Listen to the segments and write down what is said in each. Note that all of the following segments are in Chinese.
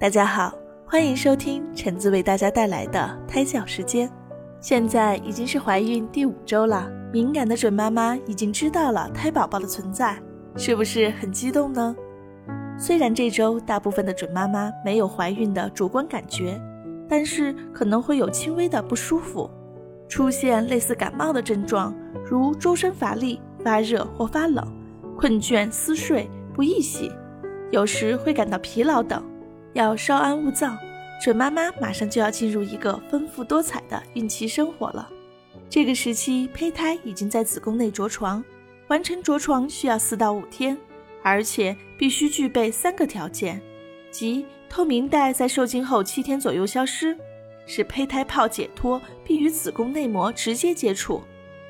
大家好，欢迎收听橙子为大家带来的胎教时间。现在已经是怀孕第五周了，敏感的准妈妈已经知道了胎宝宝的存在，是不是很激动呢？虽然这周大部分的准妈妈没有怀孕的主观感觉，但是可能会有轻微的不舒服，出现类似感冒的症状，如周身乏力、发热或发冷、困倦、思睡、不易醒，有时会感到疲劳等。要稍安勿躁，准妈妈马上就要进入一个丰富多彩的孕期生活了。这个时期，胚胎已经在子宫内着床，完成着床需要四到五天，而且必须具备三个条件，即透明带在受精后七天左右消失，使胚胎泡解脱并与子宫内膜直接接触，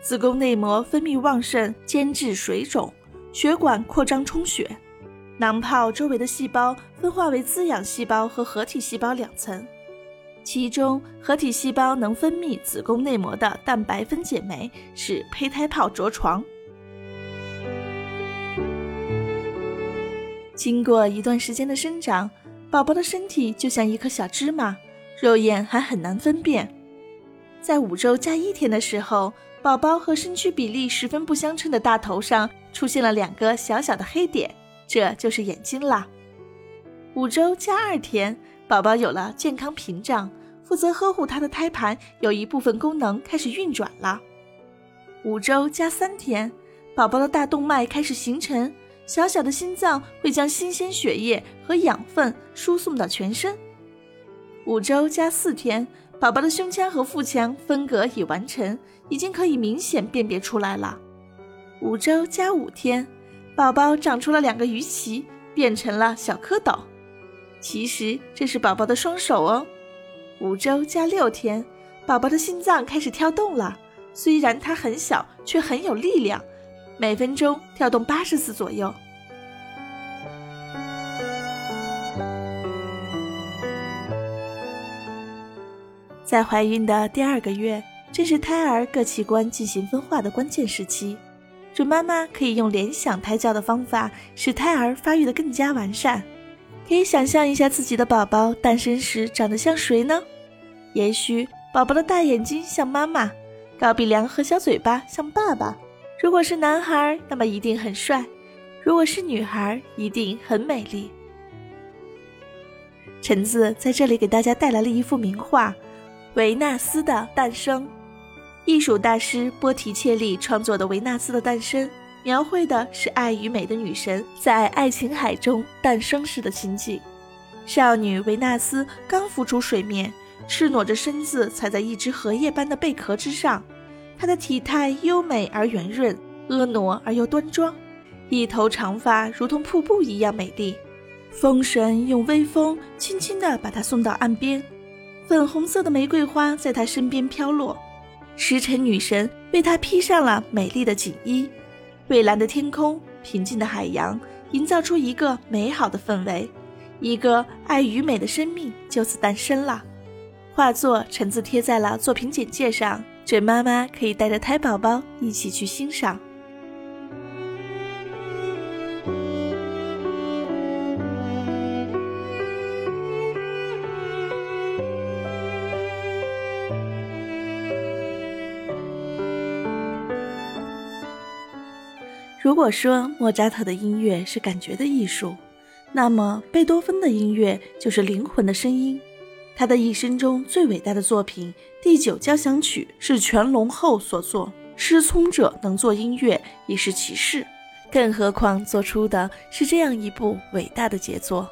子宫内膜分泌旺盛，间质水肿，血管扩张充血。囊泡周围的细胞分化为滋养细胞和合体细胞两层，其中合体细胞能分泌子宫内膜的蛋白分解酶，使胚胎泡着床。经过一段时间的生长，宝宝的身体就像一颗小芝麻，肉眼还很难分辨。在五周加一天的时候，宝宝和身躯比例十分不相称的大头上出现了两个小小的黑点。这就是眼睛啦。五周加二天，宝宝有了健康屏障，负责呵护他的胎盘有一部分功能开始运转了。五周加三天，宝宝的大动脉开始形成，小小的心脏会将新鲜血液和养分输送到全身。五周加四天，宝宝的胸腔和腹腔分隔已完成，已经可以明显辨别出来了。五周加五天。宝宝长出了两个鱼鳍，变成了小蝌蚪。其实这是宝宝的双手哦。五周加六天，宝宝的心脏开始跳动了。虽然它很小，却很有力量，每分钟跳动八十次左右。在怀孕的第二个月，正是胎儿各器官进行分化的关键时期。准妈妈可以用联想胎教的方法，使胎儿发育的更加完善。可以想象一下自己的宝宝诞生时长得像谁呢？也许宝宝的大眼睛像妈妈，高鼻梁和小嘴巴像爸爸。如果是男孩，那么一定很帅；如果是女孩，一定很美丽。橙子在这里给大家带来了一幅名画《维纳斯的诞生》。艺术大师波提切利创作的《维纳斯的诞生》，描绘的是爱与美的女神在爱琴海中诞生时的情景。少女维纳斯刚浮出水面，赤裸着身子踩在一只荷叶般的贝壳之上。她的体态优美而圆润，婀娜而又端庄，一头长发如同瀑布一样美丽。风神用微风轻轻地把她送到岸边，粉红色的玫瑰花在她身边飘落。时辰女神为她披上了美丽的锦衣，蔚蓝的天空，平静的海洋，营造出一个美好的氛围，一个爱与美的生命就此诞生了。画作橙子贴在了作品简介上，准妈妈可以带着胎宝宝一起去欣赏。如果说莫扎特的音乐是感觉的艺术，那么贝多芬的音乐就是灵魂的声音。他的一生中最伟大的作品《第九交响曲》是全龙后所作，失聪者能做音乐已是奇事，更何况做出的是这样一部伟大的杰作。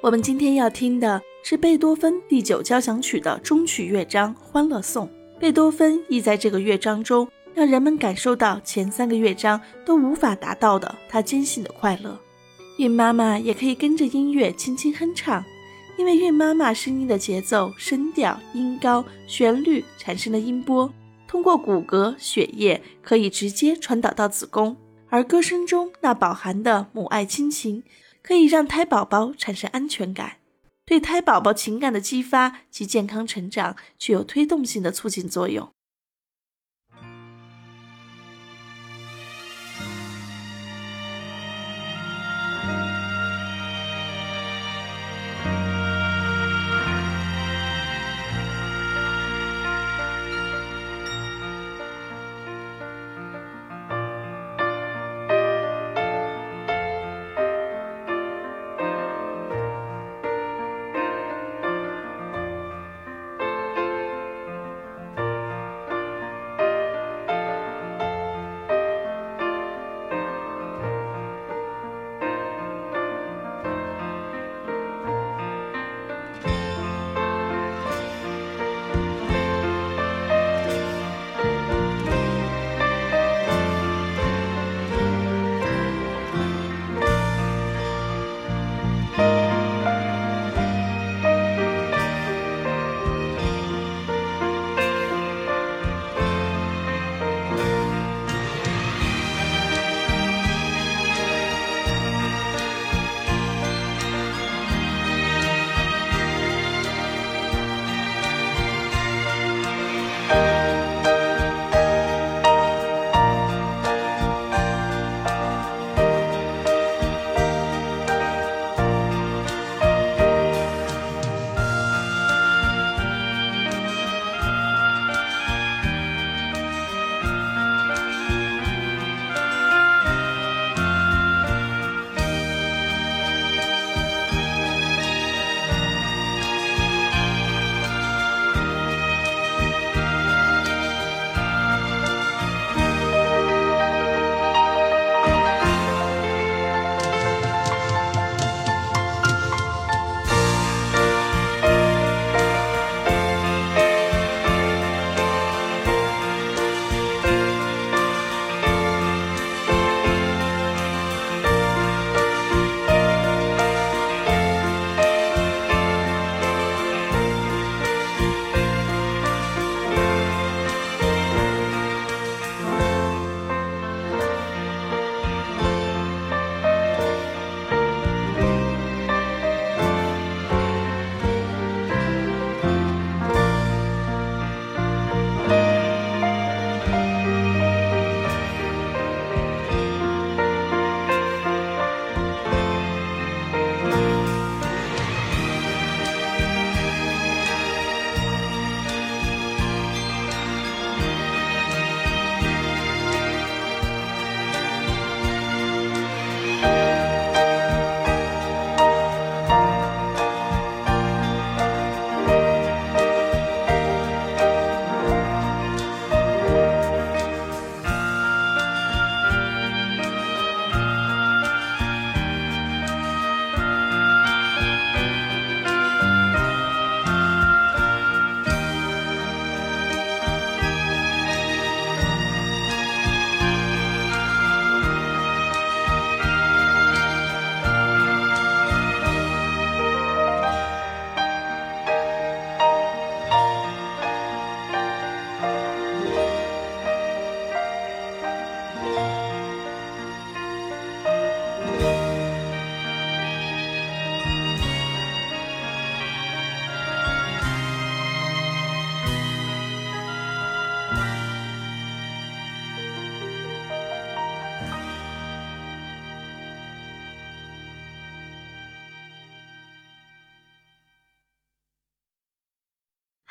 我们今天要听的是贝多芬《第九交响曲》的终曲乐章《欢乐颂》。贝多芬亦在这个乐章中。让人们感受到前三个乐章都无法达到的他坚信的快乐。孕妈妈也可以跟着音乐轻轻哼唱，因为孕妈妈声音的节奏、声调、音高、旋律产生的音波，通过骨骼、血液可以直接传导到子宫，而歌声中那饱含的母爱亲情，可以让胎宝宝产生安全感，对胎宝宝情感的激发及健康成长具有推动性的促进作用。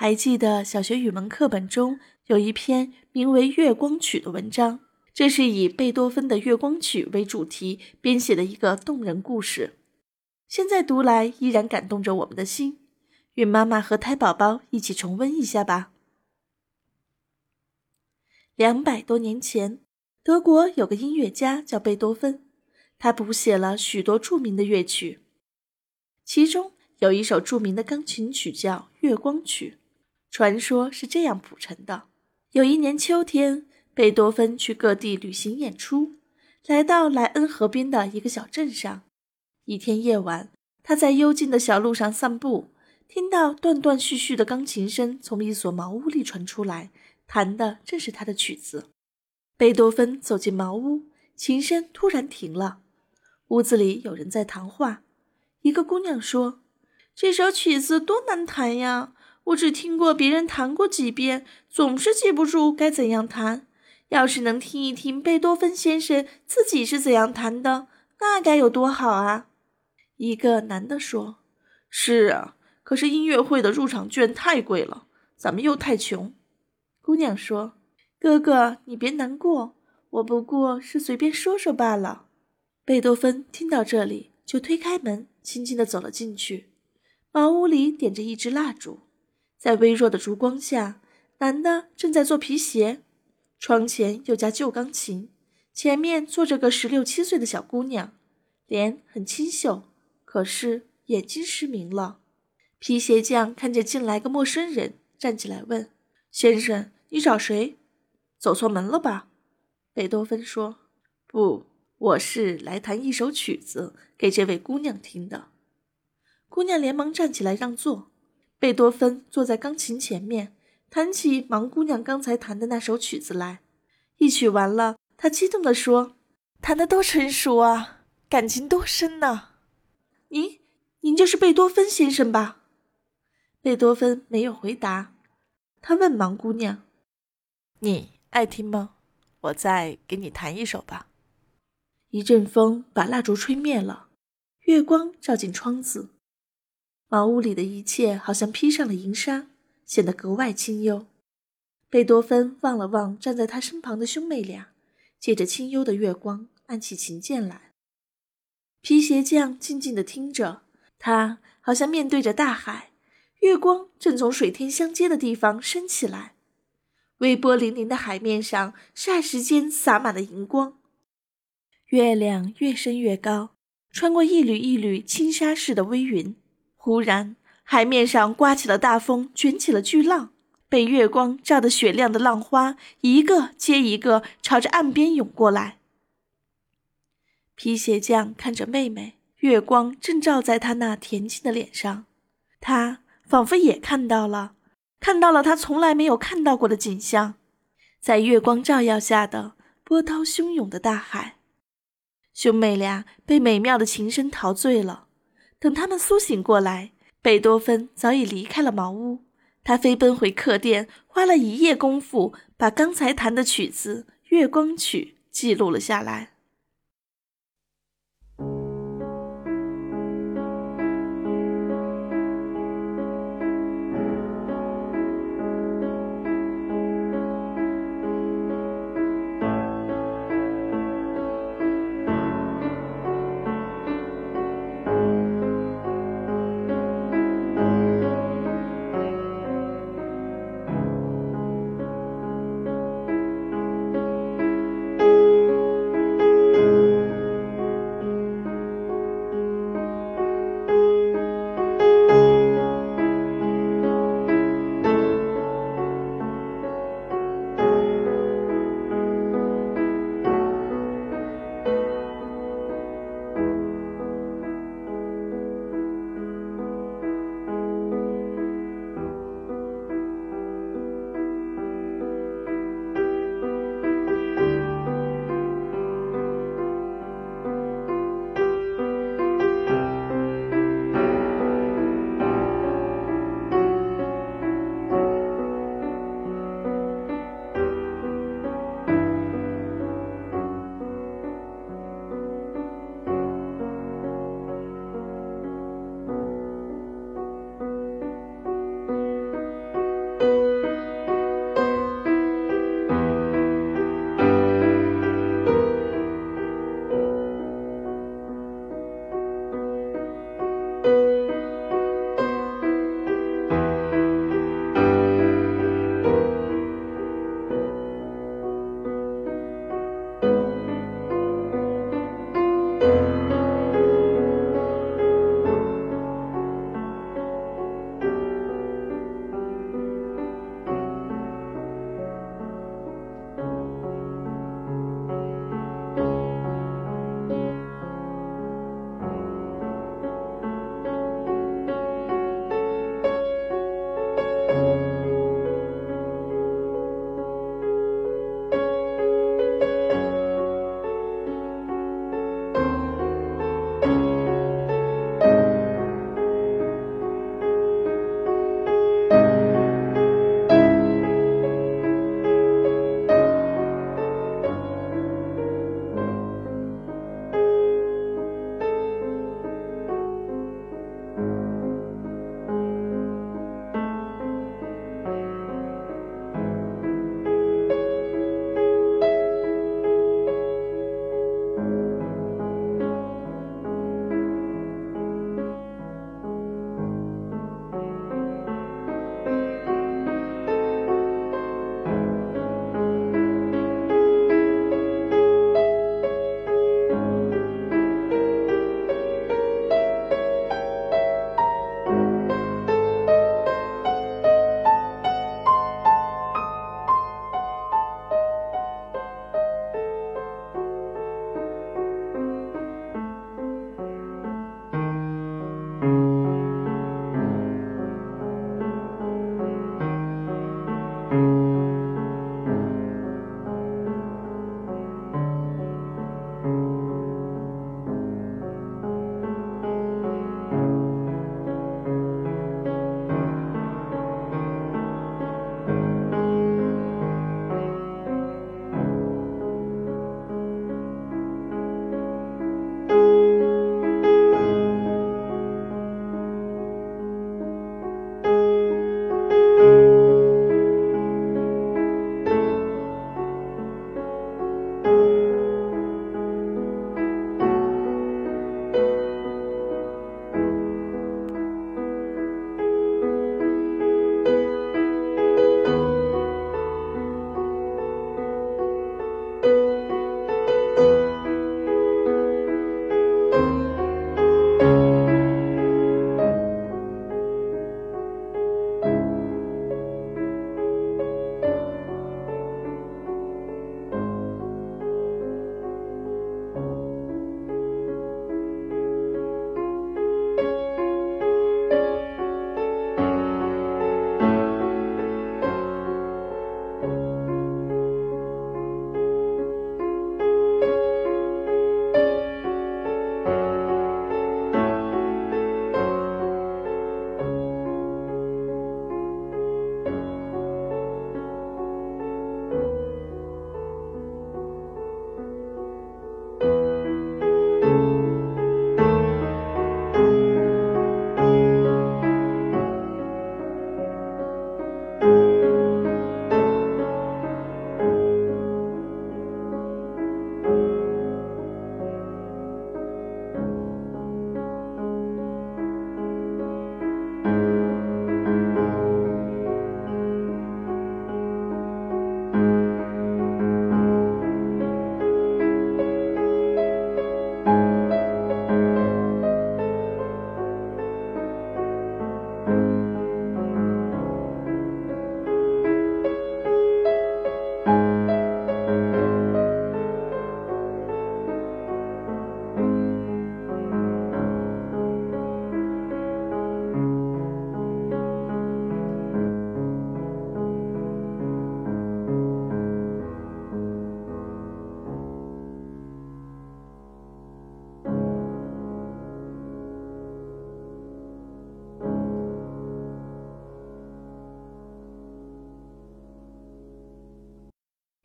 还记得小学语文课本中有一篇名为《月光曲》的文章，这是以贝多芬的《月光曲》为主题编写的一个动人故事。现在读来依然感动着我们的心。孕妈妈和胎宝宝一起重温一下吧。两百多年前，德国有个音乐家叫贝多芬，他谱写了许多著名的乐曲，其中有一首著名的钢琴曲叫《月光曲》。传说是这样谱成的：有一年秋天，贝多芬去各地旅行演出，来到莱恩河边的一个小镇上。一天夜晚，他在幽静的小路上散步，听到断断续续的钢琴声从一所茅屋里传出来，弹的正是他的曲子。贝多芬走进茅屋，琴声突然停了。屋子里有人在谈话。一个姑娘说：“这首曲子多难弹呀！”我只听过别人弹过几遍，总是记不住该怎样弹。要是能听一听贝多芬先生自己是怎样弹的，那该有多好啊！一个男的说：“是啊，可是音乐会的入场券太贵了，咱们又太穷。”姑娘说：“哥哥，你别难过，我不过是随便说说罢了。”贝多芬听到这里，就推开门，轻轻地走了进去。茅屋里点着一支蜡烛。在微弱的烛光下，男的正在做皮鞋，窗前有架旧钢琴，前面坐着个十六七岁的小姑娘，脸很清秀，可是眼睛失明了。皮鞋匠看见进来个陌生人，站起来问：“先生，你找谁？走错门了吧？”贝多芬说：“不，我是来弹一首曲子给这位姑娘听的。”姑娘连忙站起来让座。贝多芬坐在钢琴前面，弹起盲姑娘刚才弹的那首曲子来。一曲完了，他激动地说：“弹得多成熟啊，感情多深呐！您，您就是贝多芬先生吧？”贝多芬没有回答。他问盲姑娘：“你爱听吗？我再给你弹一首吧。”一阵风把蜡烛吹灭了，月光照进窗子。茅屋里的一切好像披上了银纱，显得格外清幽。贝多芬望了望站在他身旁的兄妹俩，借着清幽的月光按起琴键来。皮鞋匠静静地听着，他好像面对着大海，月光正从水天相接的地方升起来，微波粼粼的海面上霎时间洒满了银光。月亮越升越高，穿过一缕一缕轻纱似的微云。忽然，海面上刮起了大风，卷起了巨浪，被月光照得雪亮的浪花一个接一个朝着岸边涌过来。皮鞋匠看着妹妹，月光正照在她那恬静的脸上，他仿佛也看到了，看到了他从来没有看到过的景象，在月光照耀下的波涛汹涌的大海。兄妹俩被美妙的琴声陶醉了。等他们苏醒过来，贝多芬早已离开了茅屋。他飞奔回客店，花了一夜功夫，把刚才弹的曲子《月光曲》记录了下来。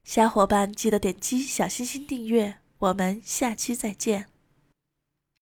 小伙伴记得点击小心心订阅，我们下期再见。